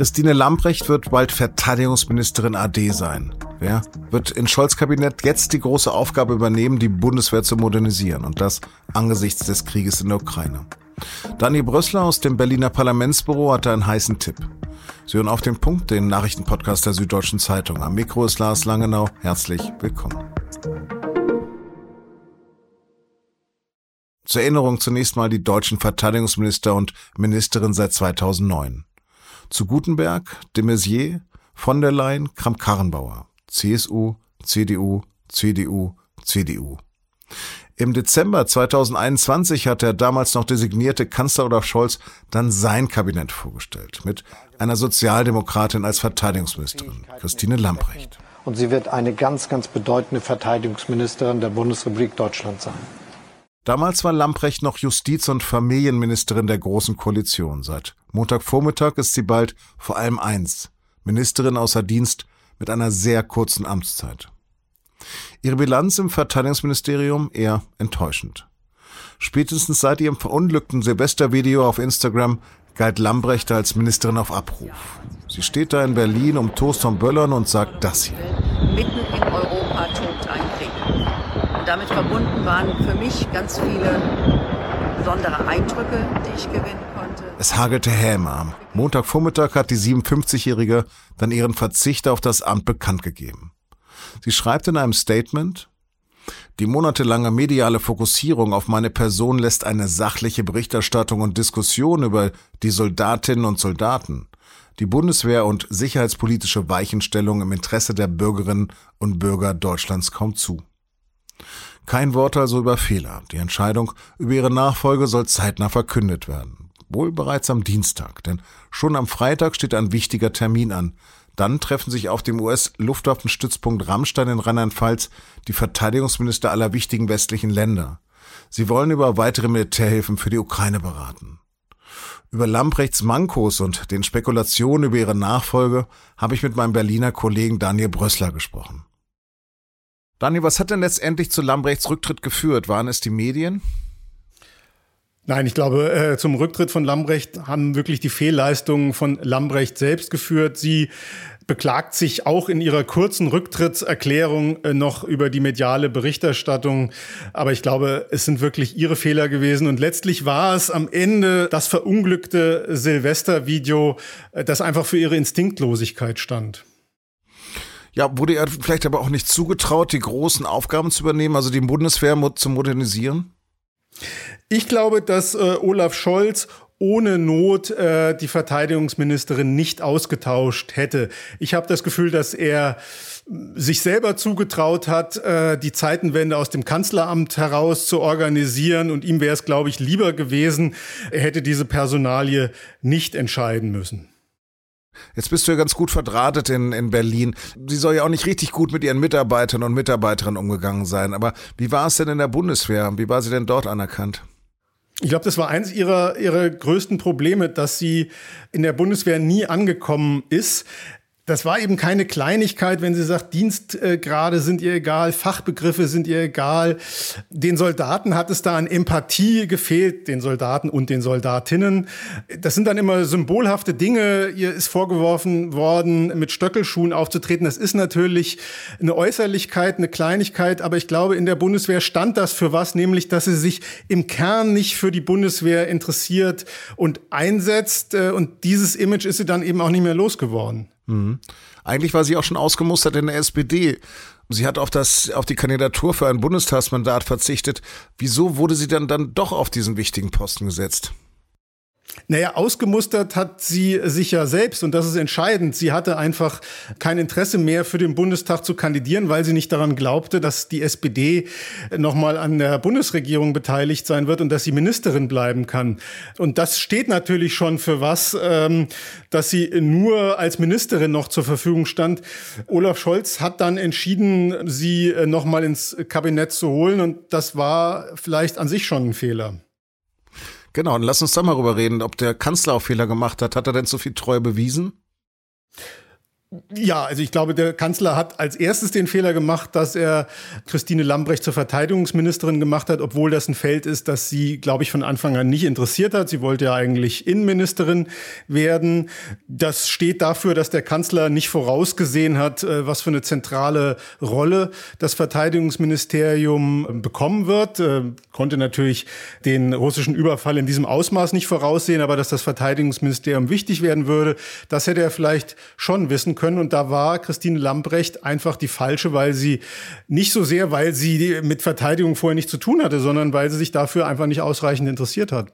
Christine Lamprecht wird bald Verteidigungsministerin AD sein. Wer wird in Scholz Kabinett jetzt die große Aufgabe übernehmen, die Bundeswehr zu modernisieren und das angesichts des Krieges in der Ukraine. Dani Brössler aus dem Berliner Parlamentsbüro hatte einen heißen Tipp. Sie hören auf den Punkt, den Nachrichtenpodcast der Süddeutschen Zeitung. Am Mikro ist Lars Langenau. Herzlich willkommen. Zur Erinnerung zunächst mal die deutschen Verteidigungsminister und Ministerin seit 2009. Zu Gutenberg, de Maizière, von der Leyen, Kramp-Karrenbauer. CSU, CDU, CDU, CDU. Im Dezember 2021 hat der damals noch designierte Kanzler Olaf Scholz dann sein Kabinett vorgestellt, mit einer Sozialdemokratin als Verteidigungsministerin, Christine Lamprecht. Und sie wird eine ganz, ganz bedeutende Verteidigungsministerin der Bundesrepublik Deutschland sein. Damals war Lamprecht noch Justiz- und Familienministerin der Großen Koalition. Seit Montagvormittag ist sie bald vor allem eins, Ministerin außer Dienst mit einer sehr kurzen Amtszeit. Ihre Bilanz im Verteidigungsministerium eher enttäuschend. Spätestens seit ihrem verunglückten Silvestervideo auf Instagram galt Lambrecht als Ministerin auf Abruf. Sie steht da in Berlin um Toast von Böllern und sagt das hier. Mitten in Europa tobt ein Krieg. Und damit verbunden waren für mich ganz viele besondere Eindrücke, die ich gewinnen konnte. Es hagelte Häme. Am Montagvormittag hat die 57-Jährige dann ihren Verzicht auf das Amt bekannt gegeben. Sie schreibt in einem Statement, die monatelange mediale Fokussierung auf meine Person lässt eine sachliche Berichterstattung und Diskussion über die Soldatinnen und Soldaten, die Bundeswehr und sicherheitspolitische Weichenstellung im Interesse der Bürgerinnen und Bürger Deutschlands kaum zu. Kein Wort also über Fehler. Die Entscheidung über ihre Nachfolge soll zeitnah verkündet werden. Wohl bereits am Dienstag, denn schon am Freitag steht ein wichtiger Termin an. Dann treffen sich auf dem US-Luftwaffenstützpunkt Rammstein in Rheinland-Pfalz die Verteidigungsminister aller wichtigen westlichen Länder. Sie wollen über weitere Militärhilfen für die Ukraine beraten. Über Lamprechts Mankos und den Spekulationen über ihre Nachfolge habe ich mit meinem Berliner Kollegen Daniel Brössler gesprochen. Daniel, was hat denn letztendlich zu Lambrechts Rücktritt geführt? Waren es die Medien? Nein, ich glaube, äh, zum Rücktritt von Lambrecht haben wirklich die Fehlleistungen von Lambrecht selbst geführt. Sie beklagt sich auch in ihrer kurzen Rücktrittserklärung äh, noch über die mediale Berichterstattung. Aber ich glaube, es sind wirklich ihre Fehler gewesen. Und letztlich war es am Ende das verunglückte Silvestervideo, äh, das einfach für ihre Instinktlosigkeit stand. Ja, wurde er vielleicht aber auch nicht zugetraut, die großen Aufgaben zu übernehmen, also die Bundeswehr zu modernisieren? Ich glaube, dass äh, Olaf Scholz ohne Not äh, die Verteidigungsministerin nicht ausgetauscht hätte. Ich habe das Gefühl, dass er sich selber zugetraut hat, äh, die Zeitenwende aus dem Kanzleramt heraus zu organisieren. Und ihm wäre es, glaube ich, lieber gewesen, er hätte diese Personalie nicht entscheiden müssen. Jetzt bist du ja ganz gut verdrahtet in, in Berlin. Sie soll ja auch nicht richtig gut mit ihren Mitarbeitern und Mitarbeiterinnen umgegangen sein. Aber wie war es denn in der Bundeswehr? Wie war sie denn dort anerkannt? Ich glaube, das war eins ihrer, ihrer größten Probleme, dass sie in der Bundeswehr nie angekommen ist. Das war eben keine Kleinigkeit, wenn sie sagt, Dienstgrade sind ihr egal, Fachbegriffe sind ihr egal. Den Soldaten hat es da an Empathie gefehlt, den Soldaten und den Soldatinnen. Das sind dann immer symbolhafte Dinge. Ihr ist vorgeworfen worden, mit Stöckelschuhen aufzutreten. Das ist natürlich eine Äußerlichkeit, eine Kleinigkeit, aber ich glaube, in der Bundeswehr stand das für was, nämlich, dass sie sich im Kern nicht für die Bundeswehr interessiert und einsetzt. Und dieses Image ist sie dann eben auch nicht mehr losgeworden. Mhm. Eigentlich war sie auch schon ausgemustert in der SPD. Sie hat auf, das, auf die Kandidatur für ein Bundestagsmandat verzichtet. Wieso wurde sie dann, dann doch auf diesen wichtigen Posten gesetzt? Naja, ausgemustert hat sie sich ja selbst und das ist entscheidend. Sie hatte einfach kein Interesse mehr für den Bundestag zu kandidieren, weil sie nicht daran glaubte, dass die SPD nochmal an der Bundesregierung beteiligt sein wird und dass sie Ministerin bleiben kann. Und das steht natürlich schon für was, ähm, dass sie nur als Ministerin noch zur Verfügung stand. Olaf Scholz hat dann entschieden, sie nochmal ins Kabinett zu holen und das war vielleicht an sich schon ein Fehler. Genau, und lass uns da mal darüber reden, ob der Kanzler auch Fehler gemacht hat. Hat er denn so viel Treue bewiesen? Ja, also ich glaube, der Kanzler hat als erstes den Fehler gemacht, dass er Christine Lambrecht zur Verteidigungsministerin gemacht hat, obwohl das ein Feld ist, das sie, glaube ich, von Anfang an nicht interessiert hat. Sie wollte ja eigentlich Innenministerin werden. Das steht dafür, dass der Kanzler nicht vorausgesehen hat, äh, was für eine zentrale Rolle das Verteidigungsministerium bekommen wird. Äh, konnte natürlich den russischen Überfall in diesem Ausmaß nicht voraussehen, aber dass das Verteidigungsministerium wichtig werden würde, das hätte er vielleicht schon wissen können. Und da war Christine Lambrecht einfach die falsche, weil sie nicht so sehr, weil sie mit Verteidigung vorher nichts zu tun hatte, sondern weil sie sich dafür einfach nicht ausreichend interessiert hat.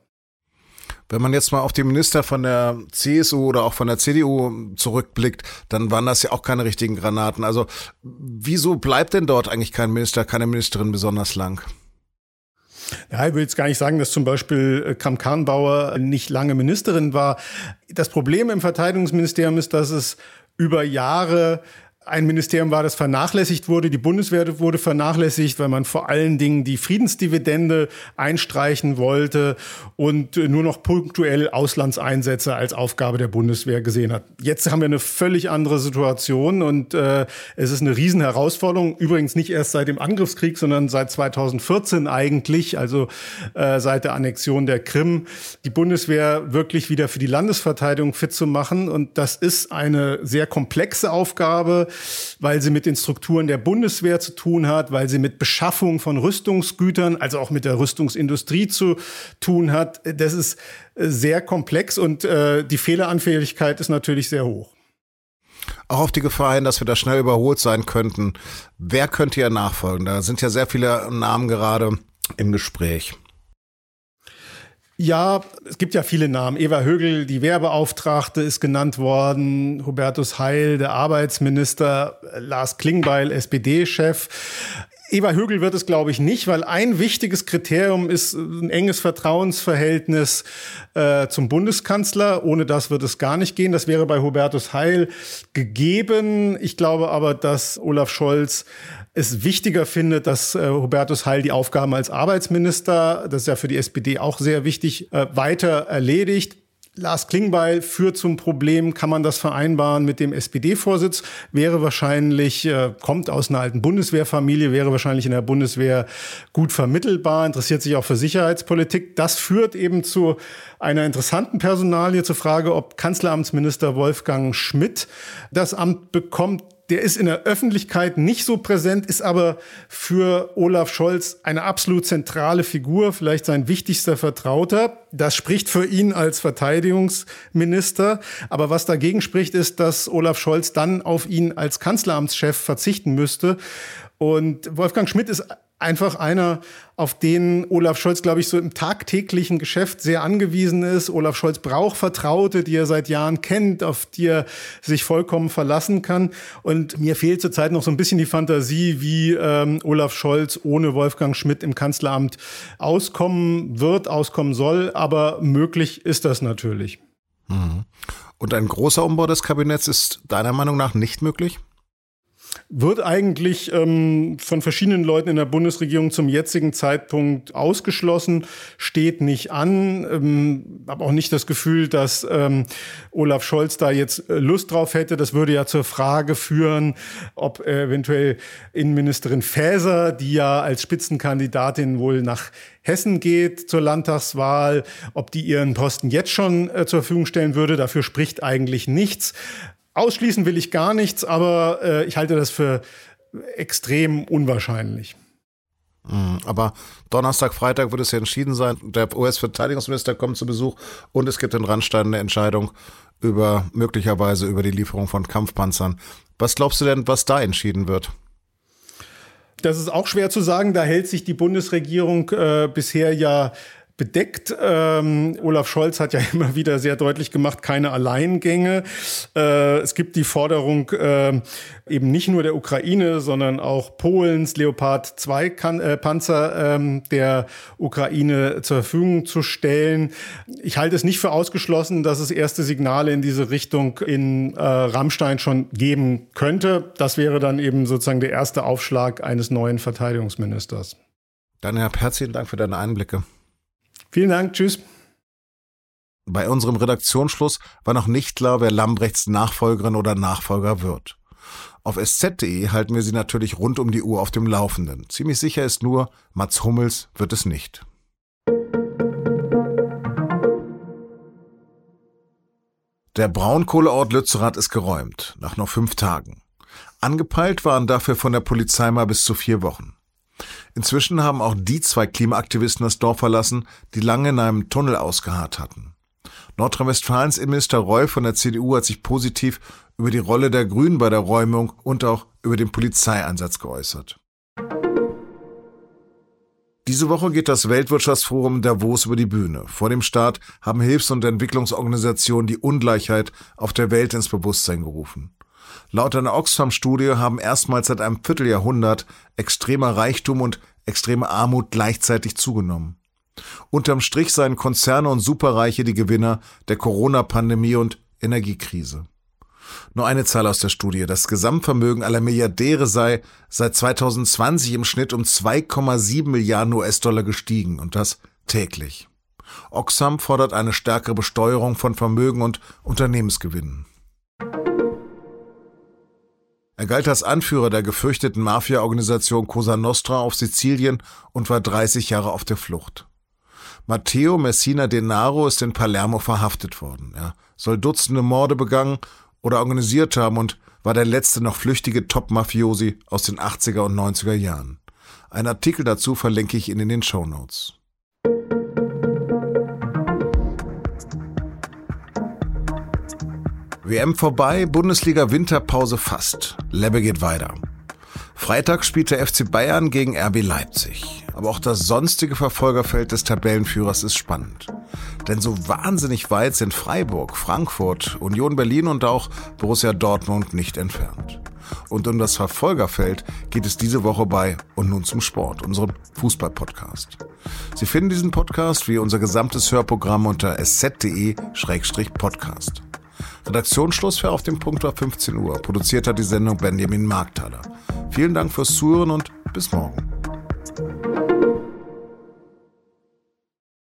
Wenn man jetzt mal auf die Minister von der CSU oder auch von der CDU zurückblickt, dann waren das ja auch keine richtigen Granaten. Also wieso bleibt denn dort eigentlich kein Minister, keine Ministerin besonders lang? Ja, ich will jetzt gar nicht sagen, dass zum Beispiel äh, Kram Karnbauer nicht lange Ministerin war. Das Problem im Verteidigungsministerium ist, dass es über Jahre ein Ministerium war, das vernachlässigt wurde. Die Bundeswehr wurde vernachlässigt, weil man vor allen Dingen die Friedensdividende einstreichen wollte und nur noch punktuell Auslandseinsätze als Aufgabe der Bundeswehr gesehen hat. Jetzt haben wir eine völlig andere Situation und äh, es ist eine Riesenherausforderung. Übrigens nicht erst seit dem Angriffskrieg, sondern seit 2014 eigentlich, also äh, seit der Annexion der Krim, die Bundeswehr wirklich wieder für die Landesverteidigung fit zu machen. Und das ist eine sehr komplexe Aufgabe weil sie mit den Strukturen der Bundeswehr zu tun hat, weil sie mit Beschaffung von Rüstungsgütern, also auch mit der Rüstungsindustrie zu tun hat. Das ist äh, sehr komplex und äh, die Fehleranfälligkeit ist natürlich sehr hoch. Auch auf die Gefahr hin, dass wir da schnell überholt sein könnten. Wer könnte ja nachfolgen? Da sind ja sehr viele Namen gerade im Gespräch. Ja, es gibt ja viele Namen. Eva Högel, die Wehrbeauftragte, ist genannt worden. Hubertus Heil, der Arbeitsminister. Lars Klingbeil, SPD-Chef. Eva Högel wird es, glaube ich, nicht, weil ein wichtiges Kriterium ist ein enges Vertrauensverhältnis äh, zum Bundeskanzler. Ohne das wird es gar nicht gehen. Das wäre bei Hubertus Heil gegeben. Ich glaube aber, dass Olaf Scholz es wichtiger findet, dass äh, Hubertus Heil die Aufgaben als Arbeitsminister, das ist ja für die SPD auch sehr wichtig, äh, weiter erledigt. Lars Klingbeil führt zum Problem, kann man das vereinbaren mit dem SPD-Vorsitz? Wäre wahrscheinlich, äh, kommt aus einer alten Bundeswehrfamilie, wäre wahrscheinlich in der Bundeswehr gut vermittelbar, interessiert sich auch für Sicherheitspolitik. Das führt eben zu einer interessanten Personalie zur Frage, ob Kanzleramtsminister Wolfgang Schmidt das Amt bekommt der ist in der Öffentlichkeit nicht so präsent, ist aber für Olaf Scholz eine absolut zentrale Figur, vielleicht sein wichtigster Vertrauter. Das spricht für ihn als Verteidigungsminister. Aber was dagegen spricht, ist, dass Olaf Scholz dann auf ihn als Kanzleramtschef verzichten müsste. Und Wolfgang Schmidt ist einfach einer, auf den Olaf Scholz, glaube ich, so im tagtäglichen Geschäft sehr angewiesen ist. Olaf Scholz braucht Vertraute, die er seit Jahren kennt, auf die er sich vollkommen verlassen kann. Und mir fehlt zurzeit noch so ein bisschen die Fantasie, wie ähm, Olaf Scholz ohne Wolfgang Schmidt im Kanzleramt auskommen wird, auskommen soll. Aber möglich ist das natürlich. Mhm. Und ein großer Umbau des Kabinetts ist deiner Meinung nach nicht möglich? Wird eigentlich ähm, von verschiedenen Leuten in der Bundesregierung zum jetzigen Zeitpunkt ausgeschlossen, steht nicht an. Ähm, habe auch nicht das Gefühl, dass ähm, Olaf Scholz da jetzt äh, Lust drauf hätte. Das würde ja zur Frage führen, ob eventuell Innenministerin Faeser, die ja als Spitzenkandidatin wohl nach Hessen geht zur Landtagswahl, ob die ihren Posten jetzt schon äh, zur Verfügung stellen würde. Dafür spricht eigentlich nichts. Ausschließen will ich gar nichts, aber äh, ich halte das für extrem unwahrscheinlich. Mhm, aber Donnerstag, Freitag wird es ja entschieden sein. Der US-Verteidigungsminister kommt zu Besuch und es gibt in Randstein eine Entscheidung über möglicherweise über die Lieferung von Kampfpanzern. Was glaubst du denn, was da entschieden wird? Das ist auch schwer zu sagen. Da hält sich die Bundesregierung äh, bisher ja bedeckt. Ähm, Olaf Scholz hat ja immer wieder sehr deutlich gemacht, keine Alleingänge. Äh, es gibt die Forderung äh, eben nicht nur der Ukraine, sondern auch Polens Leopard 2 kan äh, Panzer ähm, der Ukraine zur Verfügung zu stellen. Ich halte es nicht für ausgeschlossen, dass es erste Signale in diese Richtung in äh, Rammstein schon geben könnte. Das wäre dann eben sozusagen der erste Aufschlag eines neuen Verteidigungsministers. Dann Herr herzlichen Dank für deine Einblicke. Vielen Dank. Tschüss. Bei unserem Redaktionsschluss war noch nicht klar, wer Lambrechts Nachfolgerin oder Nachfolger wird. Auf sz.de halten wir Sie natürlich rund um die Uhr auf dem Laufenden. Ziemlich sicher ist nur, Mats Hummels wird es nicht. Der Braunkohleort Lützerath ist geräumt, nach nur fünf Tagen. Angepeilt waren dafür von der Polizei mal bis zu vier Wochen. Inzwischen haben auch die zwei Klimaaktivisten das Dorf verlassen, die lange in einem Tunnel ausgeharrt hatten. Nordrhein-Westfalens Innenminister Reul von der CDU hat sich positiv über die Rolle der Grünen bei der Räumung und auch über den Polizeieinsatz geäußert. Diese Woche geht das Weltwirtschaftsforum Davos über die Bühne. Vor dem Start haben Hilfs- und Entwicklungsorganisationen die Ungleichheit auf der Welt ins Bewusstsein gerufen. Laut einer Oxfam-Studie haben erstmals seit einem Vierteljahrhundert extremer Reichtum und extreme Armut gleichzeitig zugenommen. Unterm Strich seien Konzerne und Superreiche die Gewinner der Corona-Pandemie und Energiekrise. Nur eine Zahl aus der Studie. Das Gesamtvermögen aller Milliardäre sei seit 2020 im Schnitt um 2,7 Milliarden US-Dollar gestiegen und das täglich. Oxfam fordert eine stärkere Besteuerung von Vermögen und Unternehmensgewinnen. Er galt als Anführer der gefürchteten Mafia-Organisation Cosa Nostra auf Sizilien und war 30 Jahre auf der Flucht. Matteo Messina Denaro ist in Palermo verhaftet worden. Er soll Dutzende Morde begangen oder organisiert haben und war der letzte noch flüchtige Top-Mafiosi aus den 80er und 90er Jahren. Ein Artikel dazu verlinke ich Ihnen in den Show Notes. WM vorbei, Bundesliga Winterpause fast. Lebbe geht weiter. Freitag spielt der FC Bayern gegen RB Leipzig. Aber auch das sonstige Verfolgerfeld des Tabellenführers ist spannend. Denn so wahnsinnig weit sind Freiburg, Frankfurt, Union Berlin und auch Borussia Dortmund nicht entfernt. Und um das Verfolgerfeld geht es diese Woche bei Und nun zum Sport, unserem Fußball-Podcast. Sie finden diesen Podcast wie unser gesamtes Hörprogramm unter sz.de-podcast. Redaktionsschluss für Auf dem Punkt war 15 Uhr. Produziert hat die Sendung Benjamin Markthaler. Vielen Dank fürs Zuhören und bis morgen.